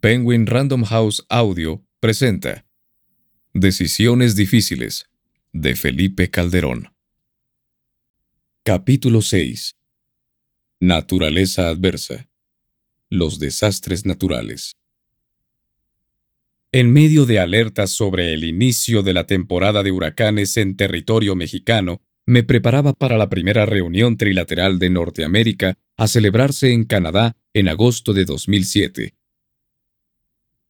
Penguin Random House Audio presenta Decisiones difíciles de Felipe Calderón. Capítulo 6. Naturaleza adversa. Los desastres naturales. En medio de alertas sobre el inicio de la temporada de huracanes en territorio mexicano, me preparaba para la primera reunión trilateral de Norteamérica a celebrarse en Canadá en agosto de 2007.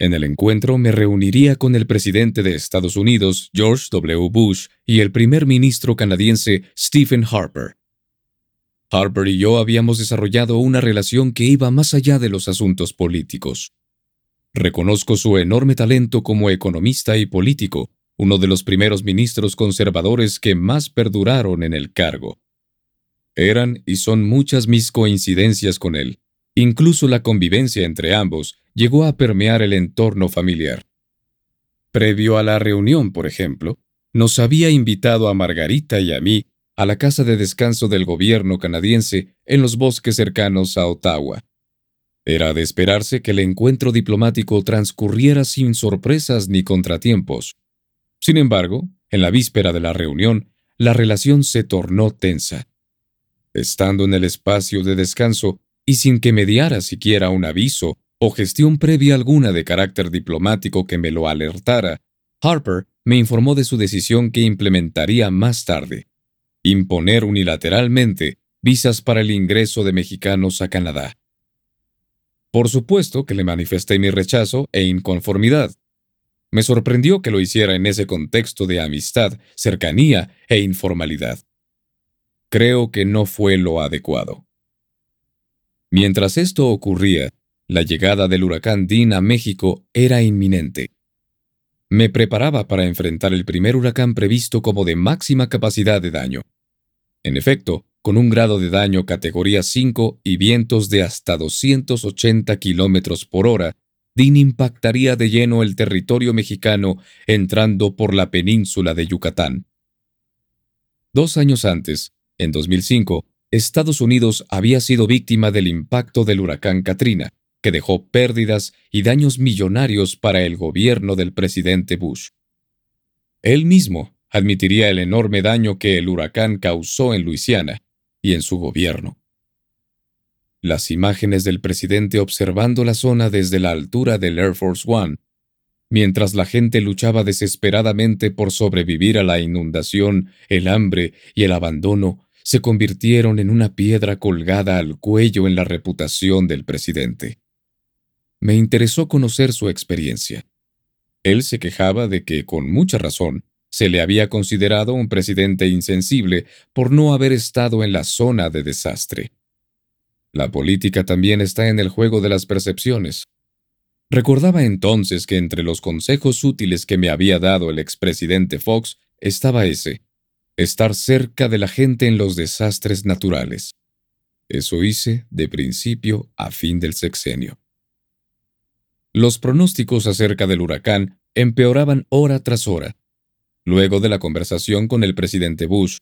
En el encuentro me reuniría con el presidente de Estados Unidos, George W. Bush, y el primer ministro canadiense, Stephen Harper. Harper y yo habíamos desarrollado una relación que iba más allá de los asuntos políticos. Reconozco su enorme talento como economista y político, uno de los primeros ministros conservadores que más perduraron en el cargo. Eran y son muchas mis coincidencias con él. Incluso la convivencia entre ambos llegó a permear el entorno familiar. Previo a la reunión, por ejemplo, nos había invitado a Margarita y a mí a la casa de descanso del gobierno canadiense en los bosques cercanos a Ottawa. Era de esperarse que el encuentro diplomático transcurriera sin sorpresas ni contratiempos. Sin embargo, en la víspera de la reunión, la relación se tornó tensa. Estando en el espacio de descanso y sin que mediara siquiera un aviso o gestión previa alguna de carácter diplomático que me lo alertara, Harper me informó de su decisión que implementaría más tarde, imponer unilateralmente visas para el ingreso de mexicanos a Canadá. Por supuesto que le manifesté mi rechazo e inconformidad. Me sorprendió que lo hiciera en ese contexto de amistad, cercanía e informalidad. Creo que no fue lo adecuado. Mientras esto ocurría, la llegada del huracán Dean a México era inminente. Me preparaba para enfrentar el primer huracán previsto como de máxima capacidad de daño. En efecto, con un grado de daño categoría 5 y vientos de hasta 280 kilómetros por hora, Dean impactaría de lleno el territorio mexicano entrando por la península de Yucatán. Dos años antes, en 2005, Estados Unidos había sido víctima del impacto del huracán Katrina, que dejó pérdidas y daños millonarios para el gobierno del presidente Bush. Él mismo admitiría el enorme daño que el huracán causó en Luisiana, y en su gobierno. Las imágenes del presidente observando la zona desde la altura del Air Force One, mientras la gente luchaba desesperadamente por sobrevivir a la inundación, el hambre y el abandono, se convirtieron en una piedra colgada al cuello en la reputación del presidente. Me interesó conocer su experiencia. Él se quejaba de que, con mucha razón, se le había considerado un presidente insensible por no haber estado en la zona de desastre. La política también está en el juego de las percepciones. Recordaba entonces que entre los consejos útiles que me había dado el expresidente Fox estaba ese, estar cerca de la gente en los desastres naturales. Eso hice de principio a fin del sexenio. Los pronósticos acerca del huracán empeoraban hora tras hora, luego de la conversación con el presidente Bush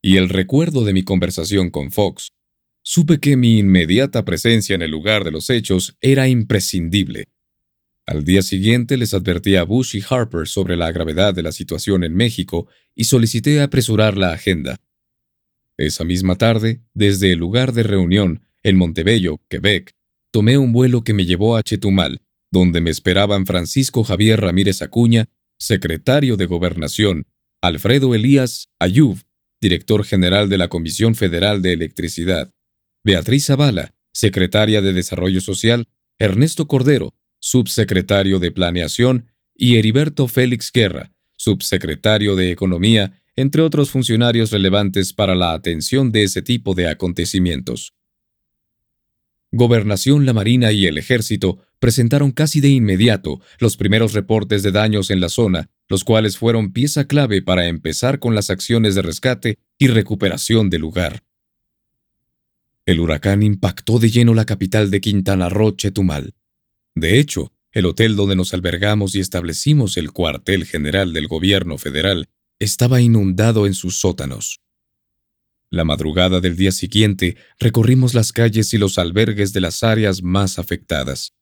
y el recuerdo de mi conversación con Fox, supe que mi inmediata presencia en el lugar de los hechos era imprescindible. Al día siguiente les advertí a Bush y Harper sobre la gravedad de la situación en México y solicité apresurar la agenda. Esa misma tarde, desde el lugar de reunión, en Montebello, Quebec, tomé un vuelo que me llevó a Chetumal, donde me esperaban Francisco Javier Ramírez Acuña secretario de Gobernación, Alfredo Elías Ayub, director general de la Comisión Federal de Electricidad, Beatriz Zavala, secretaria de Desarrollo Social, Ernesto Cordero, subsecretario de Planeación, y Heriberto Félix Guerra, subsecretario de Economía, entre otros funcionarios relevantes para la atención de ese tipo de acontecimientos. Gobernación, la Marina y el Ejército presentaron casi de inmediato los primeros reportes de daños en la zona, los cuales fueron pieza clave para empezar con las acciones de rescate y recuperación del lugar. El huracán impactó de lleno la capital de Quintana Roo, Chetumal. De hecho, el hotel donde nos albergamos y establecimos el cuartel general del gobierno federal estaba inundado en sus sótanos. La madrugada del día siguiente recorrimos las calles y los albergues de las áreas más afectadas.